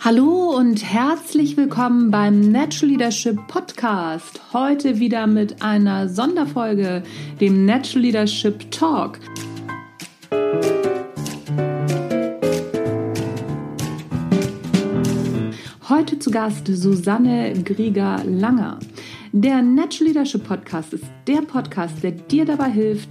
Hallo und herzlich willkommen beim Natural Leadership Podcast. Heute wieder mit einer Sonderfolge, dem Natural Leadership Talk. Heute zu Gast Susanne Grieger-Langer. Der Natural Leadership Podcast ist der Podcast, der dir dabei hilft,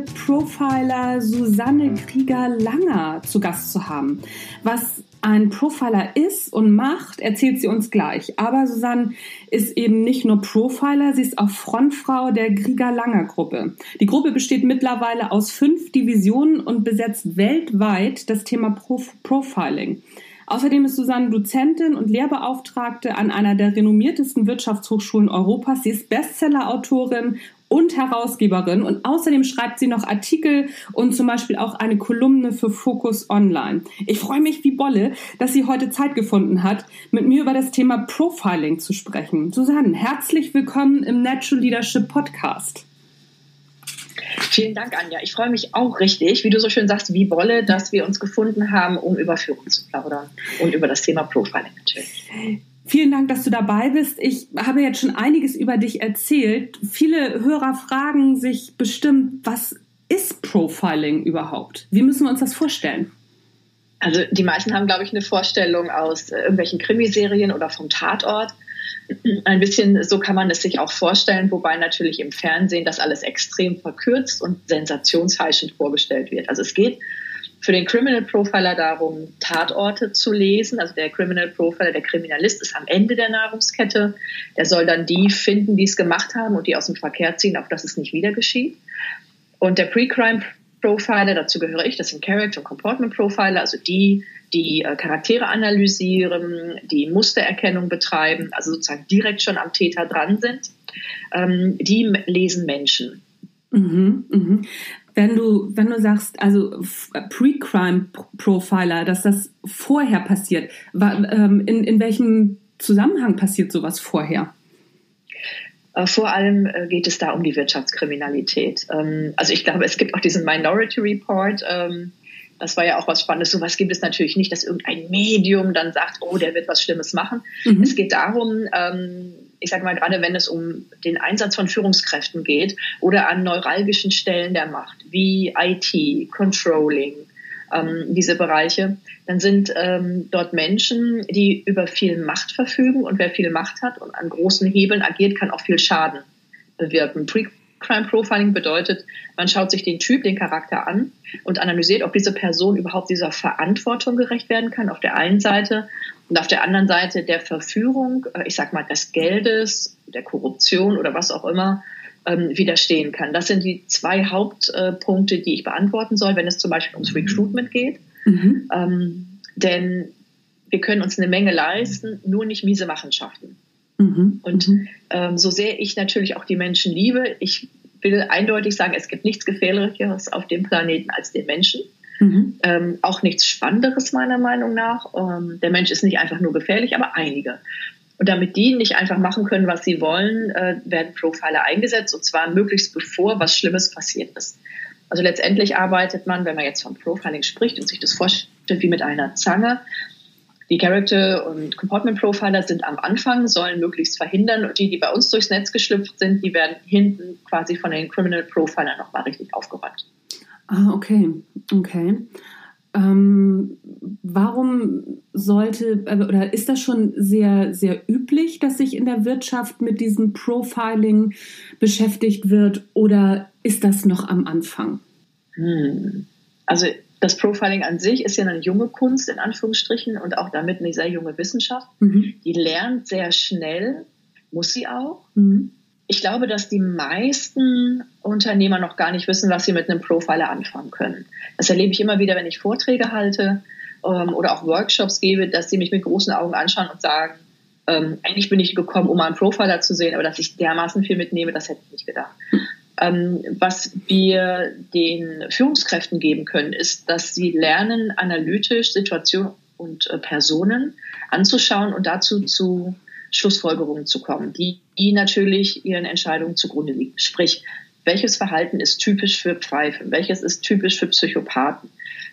Profiler Susanne Krieger-Langer zu Gast zu haben. Was ein Profiler ist und macht, erzählt sie uns gleich. Aber Susanne ist eben nicht nur Profiler, sie ist auch Frontfrau der Krieger-Langer-Gruppe. Die Gruppe besteht mittlerweile aus fünf Divisionen und besetzt weltweit das Thema Prof Profiling. Außerdem ist Susanne Dozentin und Lehrbeauftragte an einer der renommiertesten Wirtschaftshochschulen Europas. Sie ist Bestsellerautorin und Herausgeberin und außerdem schreibt sie noch Artikel und zum Beispiel auch eine Kolumne für Focus Online. Ich freue mich wie Bolle, dass sie heute Zeit gefunden hat, mit mir über das Thema Profiling zu sprechen. Susanne, herzlich willkommen im Natural Leadership Podcast. Vielen Dank, Anja. Ich freue mich auch richtig, wie du so schön sagst, wie Bolle, dass wir uns gefunden haben, um über Führung zu plaudern und über das Thema Profiling natürlich. Vielen Dank, dass du dabei bist. Ich habe jetzt schon einiges über dich erzählt. Viele Hörer fragen sich bestimmt, was ist Profiling überhaupt? Wie müssen wir uns das vorstellen? Also die meisten haben, glaube ich, eine Vorstellung aus äh, irgendwelchen Krimiserien oder vom Tatort. Ein bisschen so kann man es sich auch vorstellen, wobei natürlich im Fernsehen das alles extrem verkürzt und sensationsheischend vorgestellt wird. Also es geht für den Criminal Profiler darum, Tatorte zu lesen. Also der Criminal Profiler, der Kriminalist ist am Ende der Nahrungskette. Der soll dann die finden, die es gemacht haben und die aus dem Verkehr ziehen, auf dass es nicht wieder geschieht. Und der Pre-Crime Profiler, dazu gehöre ich, das sind Character und Comportment Profiler, also die, die äh, Charaktere analysieren, die Mustererkennung betreiben, also sozusagen direkt schon am Täter dran sind. Ähm, die lesen Menschen. Mhm, mhm wenn du, wenn du sagst, also Pre-Crime-Profiler, dass das vorher passiert, ähm, in, in welchem Zusammenhang passiert sowas vorher? Äh, vor allem äh, geht es da um die Wirtschaftskriminalität. Ähm, also ich glaube, es gibt auch diesen Minority Report. Ähm, das war ja auch was Spannendes. Sowas gibt es natürlich nicht, dass irgendein Medium dann sagt, oh, der wird was Schlimmes machen. Mhm. Es geht darum, ich sage mal, gerade wenn es um den Einsatz von Führungskräften geht oder an neuralgischen Stellen der Macht, wie IT, Controlling, ähm, diese Bereiche, dann sind ähm, dort Menschen, die über viel Macht verfügen und wer viel Macht hat und an großen Hebeln agiert, kann auch viel Schaden bewirken. Pre-Crime Profiling bedeutet, man schaut sich den Typ, den Charakter an und analysiert, ob diese Person überhaupt dieser Verantwortung gerecht werden kann auf der einen Seite und auf der anderen Seite der Verführung, äh, ich sag mal, des Geldes, der Korruption oder was auch immer, ähm, widerstehen kann. Das sind die zwei Hauptpunkte, die ich beantworten soll, wenn es zum Beispiel ums Recruitment geht. Mhm. Ähm, denn wir können uns eine Menge leisten, nur nicht miese Machenschaften. Mhm. Und mhm. ähm, so sehr ich natürlich auch die Menschen liebe, ich will eindeutig sagen, es gibt nichts Gefährlicheres auf dem Planeten als den Menschen. Mhm. Ähm, auch nichts Spannenderes meiner Meinung nach. Ähm, der Mensch ist nicht einfach nur gefährlich, aber einige. Und damit die nicht einfach machen können, was sie wollen, äh, werden Profiler eingesetzt und zwar möglichst bevor was Schlimmes passiert ist. Also letztendlich arbeitet man, wenn man jetzt von Profiling spricht und sich das vorstellt wie mit einer Zange, die Character- und Comportment-Profiler sind am Anfang, sollen möglichst verhindern und die, die bei uns durchs Netz geschlüpft sind, die werden hinten quasi von den Criminal Profilern nochmal richtig aufgeräumt. Ah, okay, okay. Ähm, warum sollte äh, oder ist das schon sehr, sehr üblich, dass sich in der Wirtschaft mit diesem Profiling beschäftigt wird oder ist das noch am Anfang? Hm. Also das Profiling an sich ist ja eine junge Kunst in Anführungsstrichen und auch damit eine sehr junge Wissenschaft. Mhm. Die lernt sehr schnell, muss sie auch. Mhm. Ich glaube, dass die meisten Unternehmer noch gar nicht wissen, was sie mit einem Profiler anfangen können. Das erlebe ich immer wieder, wenn ich Vorträge halte ähm, oder auch Workshops gebe, dass sie mich mit großen Augen anschauen und sagen, ähm, eigentlich bin ich gekommen, um mal einen Profiler zu sehen, aber dass ich dermaßen viel mitnehme, das hätte ich nicht gedacht. Ähm, was wir den Führungskräften geben können, ist, dass sie lernen, analytisch Situationen und äh, Personen anzuschauen und dazu zu Schlussfolgerungen zu kommen, die, die natürlich ihren Entscheidungen zugrunde liegen. Sprich, welches Verhalten ist typisch für Pfeifen? Welches ist typisch für Psychopathen?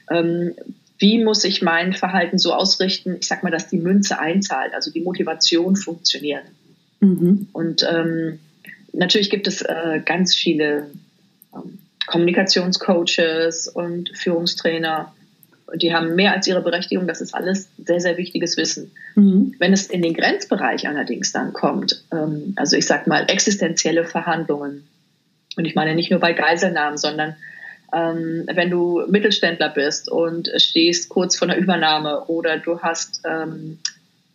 Ähm, wie muss ich mein Verhalten so ausrichten, ich sag mal, dass die Münze einzahlt, also die Motivation funktioniert. Mhm. Und ähm, natürlich gibt es äh, ganz viele ähm, Kommunikationscoaches und Führungstrainer, die haben mehr als ihre Berechtigung. Das ist alles sehr, sehr wichtiges Wissen. Mhm. Wenn es in den Grenzbereich allerdings dann kommt, ähm, also ich sag mal existenzielle Verhandlungen, und ich meine nicht nur bei Geiselnahmen, sondern ähm, wenn du Mittelständler bist und stehst kurz vor einer Übernahme oder du hast, ähm,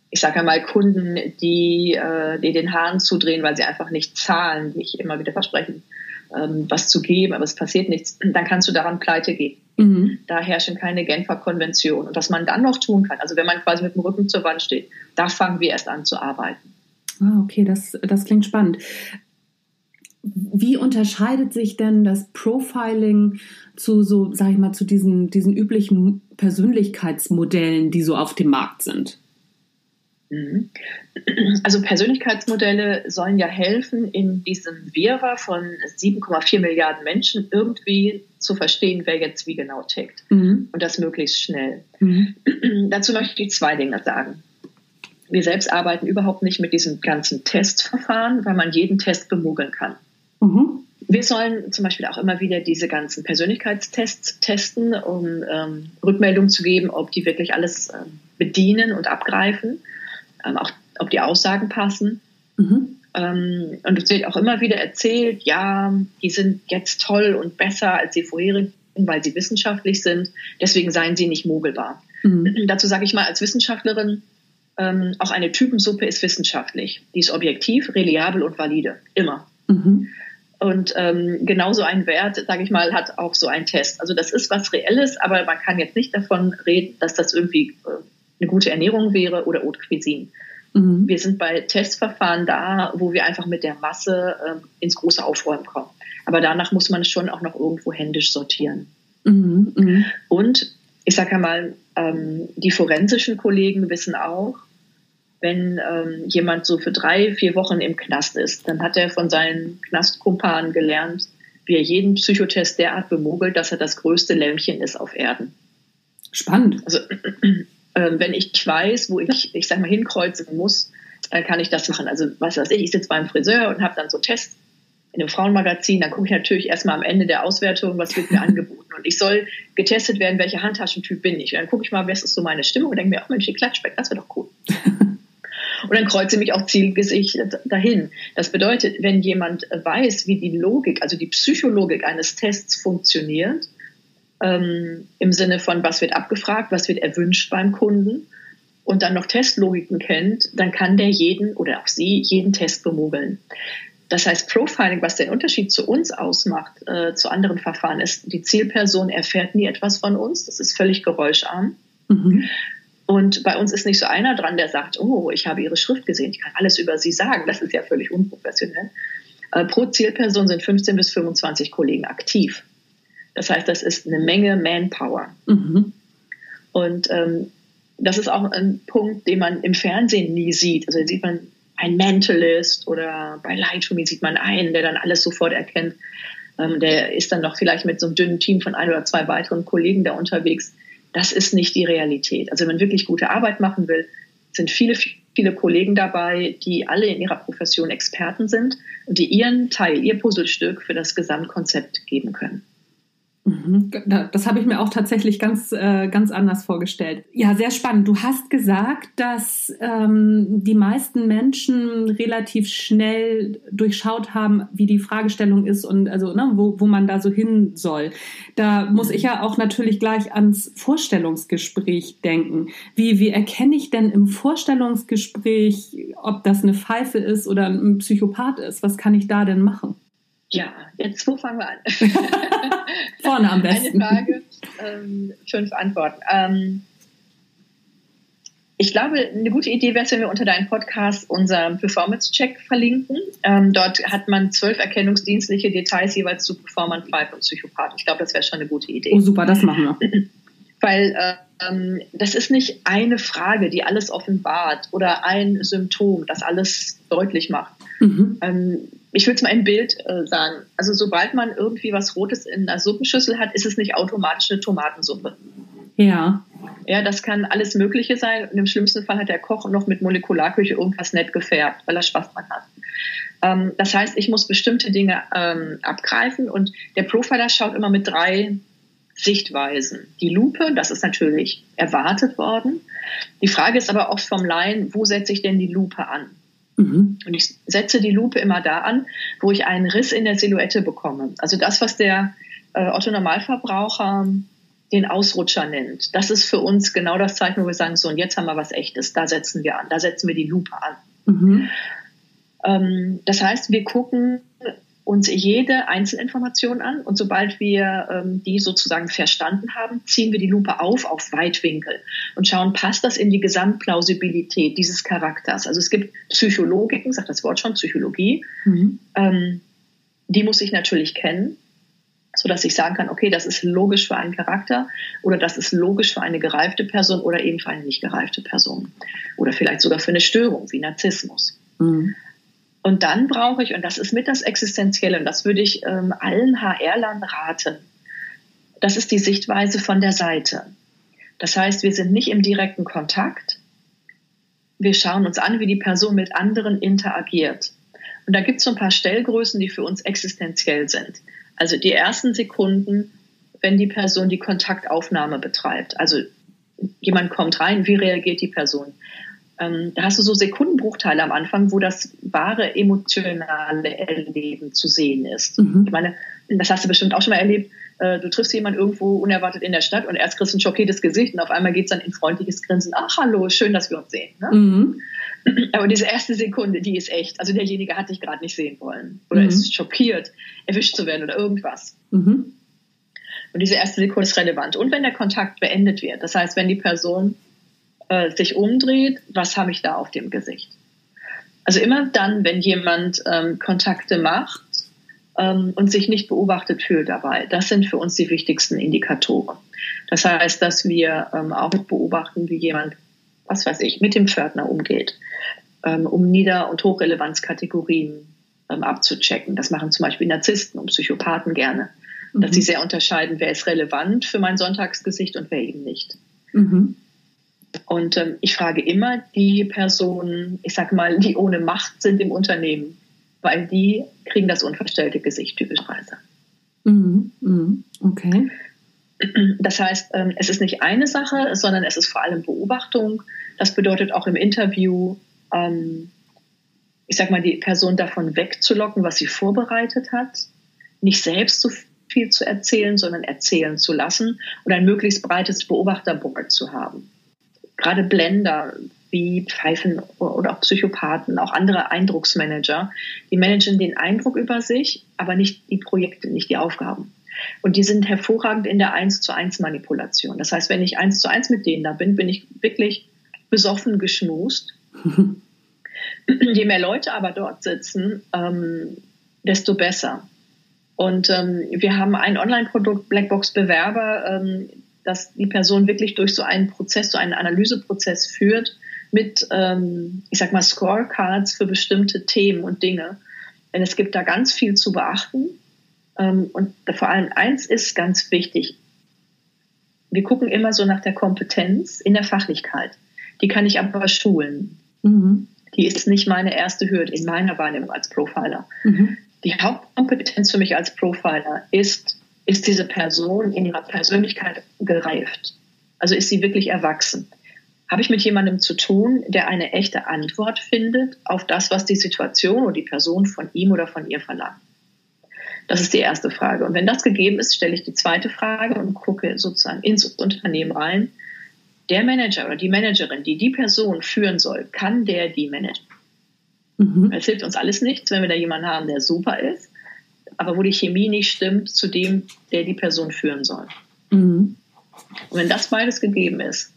ich sage einmal, Kunden, die, äh, die den Hahn zudrehen, weil sie einfach nicht zahlen, die ich immer wieder versprechen, ähm, was zu geben, aber es passiert nichts, dann kannst du daran pleite gehen. Mhm. Da herrschen keine Genfer Konventionen. Und was man dann noch tun kann, also wenn man quasi mit dem Rücken zur Wand steht, da fangen wir erst an zu arbeiten. Ah, okay, das, das klingt spannend. Wie unterscheidet sich denn das Profiling zu so, sag ich mal, zu diesen, diesen üblichen Persönlichkeitsmodellen, die so auf dem Markt sind? Mhm. Also Persönlichkeitsmodelle sollen ja helfen, in diesem Wirrwarr von 7,4 Milliarden Menschen irgendwie zu verstehen, wer jetzt wie genau tickt. Mhm. Und das möglichst schnell. Mhm. Dazu möchte ich zwei Dinge sagen. Wir selbst arbeiten überhaupt nicht mit diesem ganzen Testverfahren, weil man jeden Test bemogeln kann. Mhm. Wir sollen zum Beispiel auch immer wieder diese ganzen Persönlichkeitstests testen, um ähm, Rückmeldung zu geben, ob die wirklich alles ähm, bedienen und abgreifen ähm, auch ob die Aussagen passen. Mhm. Ähm, und es wird auch immer wieder erzählt, ja, die sind jetzt toll und besser als die vorherigen, weil sie wissenschaftlich sind. Deswegen seien sie nicht mogelbar. Mhm. Dazu sage ich mal als Wissenschaftlerin, ähm, auch eine Typensuppe ist wissenschaftlich. Die ist objektiv, reliabel und valide. Immer. Mhm. Und ähm, genauso ein Wert, sage ich mal, hat auch so ein Test. Also das ist was Reelles, aber man kann jetzt nicht davon reden, dass das irgendwie äh, eine gute Ernährung wäre oder Haute Cuisine. Mhm. Wir sind bei Testverfahren da, wo wir einfach mit der Masse ähm, ins große Aufräumen kommen. Aber danach muss man es schon auch noch irgendwo händisch sortieren. Mhm. Mhm. Und ich sage ja mal, ähm, die forensischen Kollegen wissen auch, wenn ähm, jemand so für drei, vier Wochen im Knast ist, dann hat er von seinen Knastkumpanen gelernt, wie er jeden Psychotest derart bemogelt, dass er das größte Lämmchen ist auf Erden. Spannend. Also wenn ich weiß, wo ich, ich sag mal, hinkreuzen muss, dann kann ich das machen. Also was weiß ich, ich sitze beim Friseur und habe dann so Tests in einem Frauenmagazin, dann gucke ich natürlich erstmal am Ende der Auswertung, was wird mir angeboten. Und ich soll getestet werden, welcher Handtaschentyp bin ich. Und dann gucke ich mal, was ist so meine Stimmung und denke mir, ach Mensch, die Klatschbeck, das wäre doch cool. und dann kreuze ich mich auch zielgesichtet dahin. Das bedeutet, wenn jemand weiß, wie die Logik, also die Psychologik eines Tests funktioniert, ähm, im Sinne von, was wird abgefragt, was wird erwünscht beim Kunden und dann noch Testlogiken kennt, dann kann der jeden oder auch sie jeden Test bemogeln. Das heißt, Profiling, was den Unterschied zu uns ausmacht, äh, zu anderen Verfahren, ist, die Zielperson erfährt nie etwas von uns. Das ist völlig geräuscharm. Mhm. Und bei uns ist nicht so einer dran, der sagt, oh, ich habe Ihre Schrift gesehen, ich kann alles über Sie sagen. Das ist ja völlig unprofessionell. Äh, pro Zielperson sind 15 bis 25 Kollegen aktiv. Das heißt, das ist eine Menge Manpower. Mhm. Und ähm, das ist auch ein Punkt, den man im Fernsehen nie sieht. Also sieht man ein Mentalist oder bei Light Me sieht man einen, der dann alles sofort erkennt. Ähm, der ist dann noch vielleicht mit so einem dünnen Team von ein oder zwei weiteren Kollegen da unterwegs. Das ist nicht die Realität. Also wenn man wirklich gute Arbeit machen will, sind viele, viele Kollegen dabei, die alle in ihrer Profession Experten sind und die ihren Teil, ihr Puzzlestück für das Gesamtkonzept geben können. Mhm. Das habe ich mir auch tatsächlich ganz, äh, ganz anders vorgestellt. Ja, sehr spannend. Du hast gesagt, dass ähm, die meisten Menschen relativ schnell durchschaut haben, wie die Fragestellung ist und also ne, wo, wo man da so hin soll. Da muss ich ja auch natürlich gleich ans Vorstellungsgespräch denken. Wie, wie erkenne ich denn im Vorstellungsgespräch, ob das eine Pfeife ist oder ein Psychopath ist? Was kann ich da denn machen? Ja, jetzt wo fangen wir an? Vorne am besten. Eine Frage, ähm, fünf Antworten. Ähm, ich glaube, eine gute Idee wäre es, wenn wir unter deinem Podcast unseren Performance-Check verlinken. Ähm, dort hat man zwölf erkennungsdienstliche Details jeweils zu Performern, Pfeife und Psychopath. Ich glaube, das wäre schon eine gute Idee. Oh, super, das machen wir. Weil ähm, das ist nicht eine Frage, die alles offenbart oder ein Symptom, das alles deutlich macht. Mhm. Ähm, ich will es mal ein Bild äh, sagen. Also sobald man irgendwie was Rotes in einer Suppenschüssel hat, ist es nicht automatisch eine Tomatensuppe. Ja. Ja, das kann alles Mögliche sein. Und im schlimmsten Fall hat der Koch noch mit Molekularküche irgendwas nett gefärbt, weil er Spaß dran hat. Ähm, das heißt, ich muss bestimmte Dinge ähm, abgreifen und der Profiler schaut immer mit drei Sichtweisen. Die Lupe, das ist natürlich erwartet worden. Die Frage ist aber oft vom Laien, wo setze ich denn die Lupe an? Mhm. Und ich setze die Lupe immer da an, wo ich einen Riss in der Silhouette bekomme. Also das, was der äh, Otto Normalverbraucher den Ausrutscher nennt. Das ist für uns genau das Zeichen, wo wir sagen, so, und jetzt haben wir was Echtes. Da setzen wir an. Da setzen wir die Lupe an. Mhm. Ähm, das heißt, wir gucken uns jede Einzelinformation an und sobald wir ähm, die sozusagen verstanden haben, ziehen wir die Lupe auf auf Weitwinkel und schauen, passt das in die Gesamtplausibilität dieses Charakters. Also es gibt Psychologiken, sagt das Wort schon, Psychologie, mhm. ähm, die muss ich natürlich kennen, so dass ich sagen kann, okay, das ist logisch für einen Charakter oder das ist logisch für eine gereifte Person oder eben für eine nicht gereifte Person oder vielleicht sogar für eine Störung wie Narzissmus. Mhm. Und dann brauche ich, und das ist mit das Existenzielle, und das würde ich ähm, allen HR-Lern raten, das ist die Sichtweise von der Seite. Das heißt, wir sind nicht im direkten Kontakt. Wir schauen uns an, wie die Person mit anderen interagiert. Und da gibt es so ein paar Stellgrößen, die für uns existenziell sind. Also die ersten Sekunden, wenn die Person die Kontaktaufnahme betreibt. Also jemand kommt rein, wie reagiert die Person? Ähm, da hast du so Sekundenbruchteile am Anfang, wo das wahre emotionale Erleben zu sehen ist. Mhm. Ich meine, das hast du bestimmt auch schon mal erlebt. Äh, du triffst jemanden irgendwo unerwartet in der Stadt und erst kriegst du ein schockiertes Gesicht und auf einmal geht es dann in freundliches Grinsen. Ach, hallo, schön, dass wir uns sehen. Ne? Mhm. Aber diese erste Sekunde, die ist echt. Also derjenige hat dich gerade nicht sehen wollen oder mhm. ist schockiert, erwischt zu werden oder irgendwas. Mhm. Und diese erste Sekunde ist relevant. Und wenn der Kontakt beendet wird, das heißt, wenn die Person äh, sich umdreht, was habe ich da auf dem Gesicht? Also immer dann, wenn jemand ähm, Kontakte macht ähm, und sich nicht beobachtet fühlt dabei, das sind für uns die wichtigsten Indikatoren. Das heißt, dass wir ähm, auch beobachten, wie jemand, was weiß ich, mit dem Pförtner umgeht, ähm, um Nieder- und Hochrelevanzkategorien ähm, abzuchecken. Das machen zum Beispiel Narzissten und Psychopathen gerne, mhm. dass sie sehr unterscheiden, wer ist relevant für mein Sonntagsgesicht und wer eben nicht. Mhm. Und ähm, ich frage immer die Personen, ich sage mal, die ohne Macht sind im Unternehmen, weil die kriegen das unverstellte Gesicht typischerweise. Mhm. Mhm. Okay. Das heißt, ähm, es ist nicht eine Sache, sondern es ist vor allem Beobachtung. Das bedeutet auch im Interview, ähm, ich sage mal, die Person davon wegzulocken, was sie vorbereitet hat, nicht selbst so viel zu erzählen, sondern erzählen zu lassen und ein möglichst breites Beobachterboard zu haben gerade Blender wie Pfeifen oder auch Psychopathen, auch andere Eindrucksmanager, die managen den Eindruck über sich, aber nicht die Projekte, nicht die Aufgaben. Und die sind hervorragend in der 1 zu 1 Manipulation. Das heißt, wenn ich 1 zu 1 mit denen da bin, bin ich wirklich besoffen geschmust. Je mehr Leute aber dort sitzen, ähm, desto besser. Und ähm, wir haben ein Online-Produkt, Blackbox Bewerber, ähm, dass die Person wirklich durch so einen Prozess, so einen Analyseprozess führt mit, ähm, ich sag mal, Scorecards für bestimmte Themen und Dinge. Denn es gibt da ganz viel zu beachten. Ähm, und vor allem eins ist ganz wichtig. Wir gucken immer so nach der Kompetenz in der Fachlichkeit. Die kann ich aber schulen. Mhm. Die ist nicht meine erste Hürde in meiner Wahrnehmung als Profiler. Mhm. Die Hauptkompetenz für mich als Profiler ist ist diese Person in ihrer Persönlichkeit gereift? Also ist sie wirklich erwachsen? Habe ich mit jemandem zu tun, der eine echte Antwort findet auf das, was die Situation oder die Person von ihm oder von ihr verlangt? Das ist die erste Frage. Und wenn das gegeben ist, stelle ich die zweite Frage und gucke sozusagen ins Unternehmen rein. Der Manager oder die Managerin, die die Person führen soll, kann der die managen? Mhm. Es hilft uns alles nichts, wenn wir da jemanden haben, der super ist, aber wo die Chemie nicht stimmt zu dem, der die Person führen soll. Mhm. Und wenn das beides gegeben ist,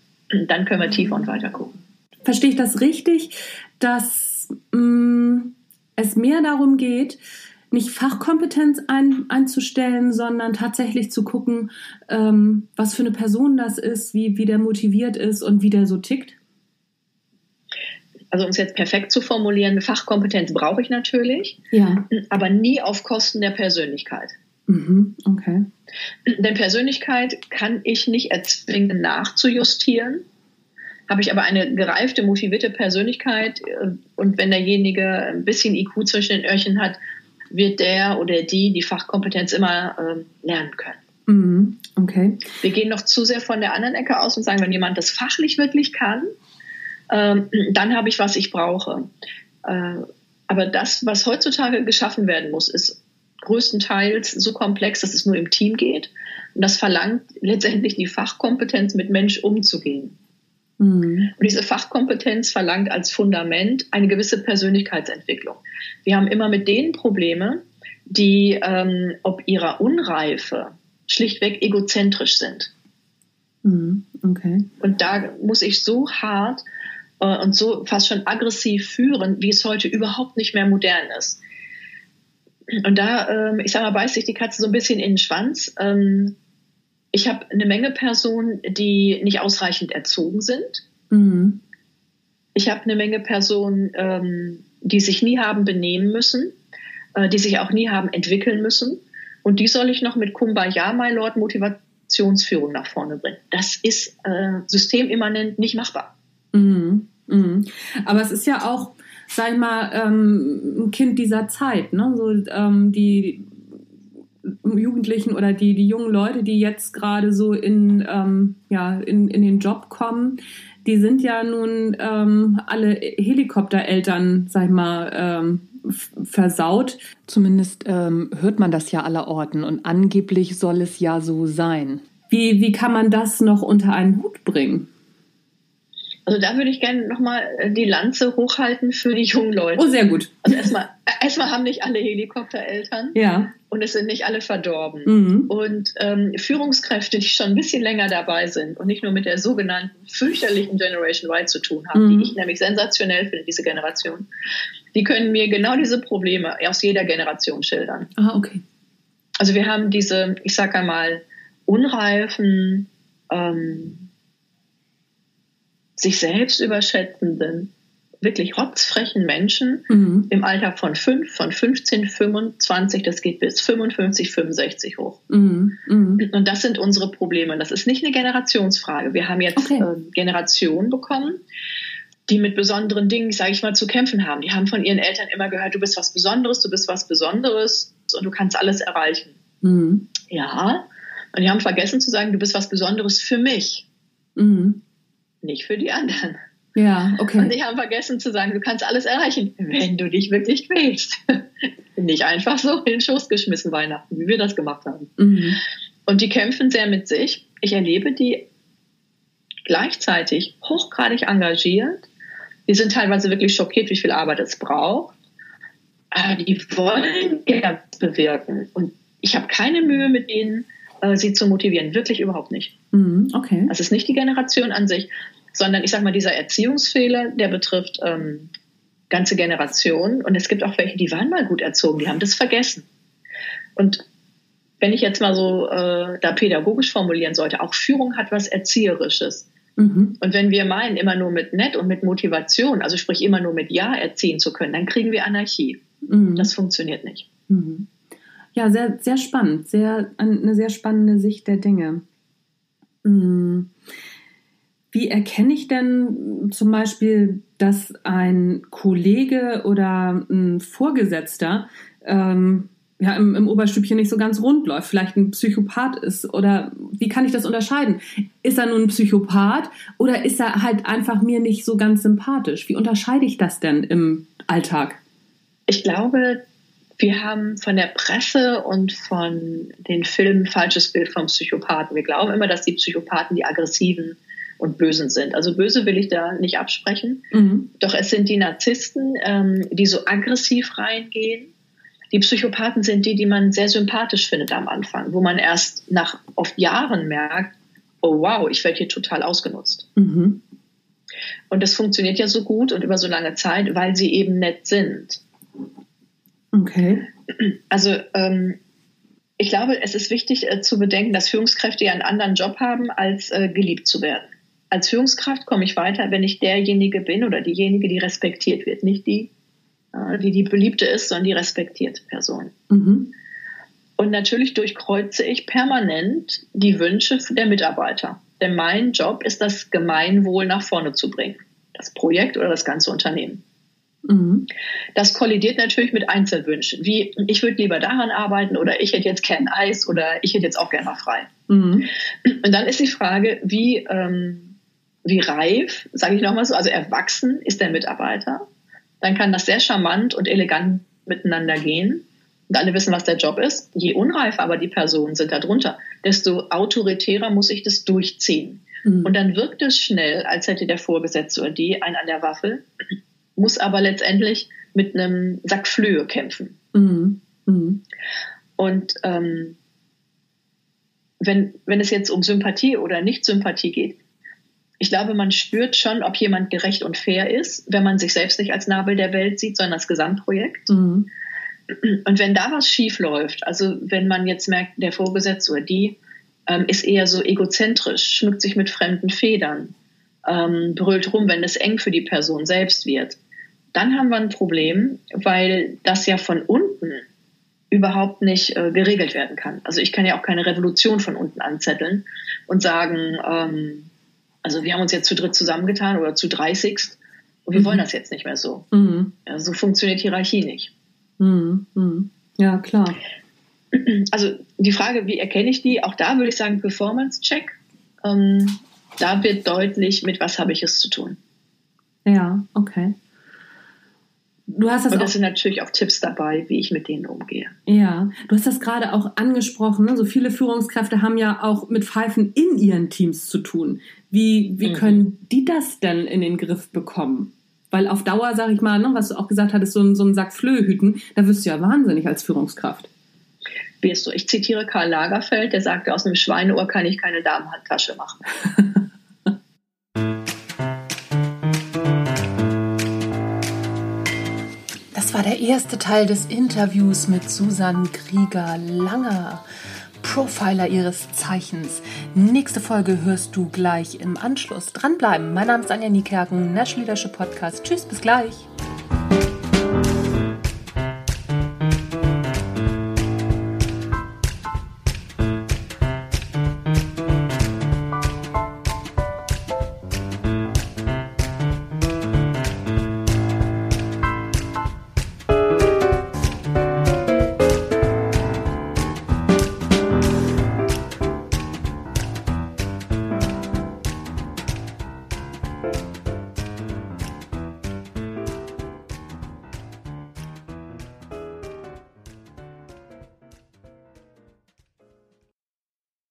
dann können wir tiefer und weiter gucken. Verstehe ich das richtig, dass mh, mm, es mehr darum geht, nicht Fachkompetenz ein, einzustellen, sondern tatsächlich zu gucken, ähm, was für eine Person das ist, wie, wie der motiviert ist und wie der so tickt? Also um es jetzt perfekt zu formulieren, Fachkompetenz brauche ich natürlich, ja. aber nie auf Kosten der Persönlichkeit. Mhm, okay. Denn Persönlichkeit kann ich nicht erzwingen, nachzujustieren. Habe ich aber eine gereifte, motivierte Persönlichkeit äh, und wenn derjenige ein bisschen IQ zwischen den Öhrchen hat, wird der oder die die Fachkompetenz immer äh, lernen können. Mhm, okay. Wir gehen noch zu sehr von der anderen Ecke aus und sagen, wenn jemand das fachlich wirklich kann, ähm, dann habe ich, was ich brauche. Äh, aber das, was heutzutage geschaffen werden muss, ist größtenteils so komplex, dass es nur im Team geht. Und das verlangt letztendlich die Fachkompetenz, mit Mensch umzugehen. Mhm. Und diese Fachkompetenz verlangt als Fundament eine gewisse Persönlichkeitsentwicklung. Wir haben immer mit denen Probleme, die ähm, ob ihrer Unreife schlichtweg egozentrisch sind. Mhm. Okay. Und da muss ich so hart und so fast schon aggressiv führen, wie es heute überhaupt nicht mehr modern ist. Und da, ähm, ich sage mal, beißt sich die Katze so ein bisschen in den Schwanz. Ähm, ich habe eine Menge Personen, die nicht ausreichend erzogen sind. Mhm. Ich habe eine Menge Personen, ähm, die sich nie haben benehmen müssen, äh, die sich auch nie haben entwickeln müssen. Und die soll ich noch mit Kumbaya, my Lord, Motivationsführung nach vorne bringen. Das ist äh, systemimmanent nicht machbar. Mhm. Mhm. Aber es ist ja auch, sag ich mal, ähm, ein Kind dieser Zeit, ne? So, ähm, die Jugendlichen oder die, die jungen Leute, die jetzt gerade so in, ähm, ja, in, in den Job kommen, die sind ja nun ähm, alle Helikoptereltern, sag ich mal, ähm, versaut. Zumindest ähm, hört man das ja allerorten und angeblich soll es ja so sein. Wie, wie kann man das noch unter einen Hut bringen? Also da würde ich gerne nochmal äh, die Lanze hochhalten für die jungen Leute. Oh, sehr gut. Also erstmal, äh, erstmal haben nicht alle Helikoptereltern. Ja. Und es sind nicht alle verdorben. Mhm. Und ähm, Führungskräfte, die schon ein bisschen länger dabei sind und nicht nur mit der sogenannten fürchterlichen Generation Y zu tun haben, mhm. die ich nämlich sensationell finde, diese Generation, die können mir genau diese Probleme aus jeder Generation schildern. Ah, okay. Also wir haben diese, ich sage einmal, unreifen, ähm, sich selbst überschätzenden, wirklich rotzfrechen Menschen mhm. im Alter von 5, von 15, 25, das geht bis 55, 65 hoch. Mhm. Mhm. Und das sind unsere Probleme. Das ist nicht eine Generationsfrage. Wir haben jetzt okay. äh, Generationen bekommen, die mit besonderen Dingen, sage ich mal, zu kämpfen haben. Die haben von ihren Eltern immer gehört, du bist was Besonderes, du bist was Besonderes und du kannst alles erreichen. Mhm. Ja, und die haben vergessen zu sagen, du bist was Besonderes für mich. Mhm nicht für die anderen. Ja, okay. Und die haben vergessen zu sagen, du kannst alles erreichen, wenn du dich wirklich quälst. nicht einfach so in den Schoß geschmissen Weihnachten, wie wir das gemacht haben. Mhm. Und die kämpfen sehr mit sich. Ich erlebe die gleichzeitig hochgradig engagiert. Die sind teilweise wirklich schockiert, wie viel Arbeit es braucht. Aber die wollen gerne bewirken. Und ich habe keine Mühe mit ihnen, äh, sie zu motivieren. Wirklich überhaupt nicht. Mhm, okay. Das ist nicht die Generation an sich, sondern ich sage mal, dieser Erziehungsfehler, der betrifft ähm, ganze Generationen. Und es gibt auch welche, die waren mal gut erzogen, die haben das vergessen. Und wenn ich jetzt mal so äh, da pädagogisch formulieren sollte, auch Führung hat was Erzieherisches. Mhm. Und wenn wir meinen, immer nur mit nett und mit Motivation, also sprich immer nur mit Ja erziehen zu können, dann kriegen wir Anarchie. Mhm. Das funktioniert nicht. Mhm. Ja, sehr, sehr spannend. Sehr, eine sehr spannende Sicht der Dinge. Mhm. Wie erkenne ich denn zum Beispiel, dass ein Kollege oder ein Vorgesetzter ähm, ja, im, im Oberstübchen nicht so ganz rund läuft, vielleicht ein Psychopath ist oder wie kann ich das unterscheiden? Ist er nun ein Psychopath oder ist er halt einfach mir nicht so ganz sympathisch? Wie unterscheide ich das denn im Alltag? Ich glaube, wir haben von der Presse und von den Filmen falsches Bild vom Psychopathen. Wir glauben immer, dass die Psychopathen die aggressiven und Bösen sind. Also böse will ich da nicht absprechen. Mhm. Doch es sind die Narzissten, ähm, die so aggressiv reingehen. Die Psychopathen sind die, die man sehr sympathisch findet am Anfang, wo man erst nach oft Jahren merkt, oh wow, ich werde hier total ausgenutzt. Mhm. Und das funktioniert ja so gut und über so lange Zeit, weil sie eben nett sind. Okay. Also ähm, ich glaube, es ist wichtig äh, zu bedenken, dass Führungskräfte ja einen anderen Job haben, als äh, geliebt zu werden. Als Führungskraft komme ich weiter, wenn ich derjenige bin oder diejenige, die respektiert wird, nicht die, äh, die die beliebte ist, sondern die respektierte Person. Mhm. Und natürlich durchkreuze ich permanent die Wünsche der Mitarbeiter. Denn mein Job ist, das Gemeinwohl nach vorne zu bringen. Das Projekt oder das ganze Unternehmen. Mhm. Das kollidiert natürlich mit Einzelwünschen, wie ich würde lieber daran arbeiten oder ich hätte jetzt kein Eis oder ich hätte jetzt auch gerne mal frei. Mhm. Und dann ist die Frage, wie, ähm, wie reif, sage ich nochmal so, also erwachsen ist der Mitarbeiter. Dann kann das sehr charmant und elegant miteinander gehen. Und alle wissen, was der Job ist. Je unreifer aber die Personen sind darunter, desto autoritärer muss ich das durchziehen. Mhm. Und dann wirkt es schnell, als hätte der Vorgesetzte oder die einen an der Waffel muss aber letztendlich mit einem Sack Flöhe kämpfen. Mhm. Mhm. Und ähm, wenn, wenn es jetzt um Sympathie oder Nicht-Sympathie geht, ich glaube, man spürt schon, ob jemand gerecht und fair ist, wenn man sich selbst nicht als Nabel der Welt sieht, sondern als Gesamtprojekt. Mhm. Und wenn da was schief läuft, also wenn man jetzt merkt, der Vorgesetzte oder die ähm, ist eher so egozentrisch, schmückt sich mit fremden Federn, ähm, brüllt rum, wenn es eng für die Person selbst wird, dann haben wir ein Problem, weil das ja von unten überhaupt nicht äh, geregelt werden kann. Also ich kann ja auch keine Revolution von unten anzetteln und sagen, ähm, also wir haben uns jetzt zu dritt zusammengetan oder zu dreißigst und wir mhm. wollen das jetzt nicht mehr so. Mhm. Ja, so funktioniert Hierarchie nicht. Mhm. mhm. Ja, klar. Also die Frage, wie erkenne ich die? Auch da würde ich sagen, Performance-Check. Ähm, da wird deutlich, mit was habe ich es zu tun. Ja, okay. Du hast das und da sind natürlich auch Tipps dabei, wie ich mit denen umgehe. Ja, du hast das gerade auch angesprochen. Ne? So viele Führungskräfte haben ja auch mit Pfeifen in ihren Teams zu tun. Wie, wie mhm. können die das denn in den Griff bekommen? Weil auf Dauer, sag ich mal, ne, was du auch gesagt hattest, so, so ein Sack Flöhe hüten, da wirst du ja wahnsinnig als Führungskraft. Wirst du. Ich zitiere Karl Lagerfeld, der sagte, aus einem Schweineohr kann ich keine Damenhandtasche machen. der erste Teil des Interviews mit Susan Krieger-Langer, Profiler ihres Zeichens. Nächste Folge hörst du gleich im Anschluss. Dranbleiben. Mein Name ist Anja Niekerken, National Leadership Podcast. Tschüss, bis gleich.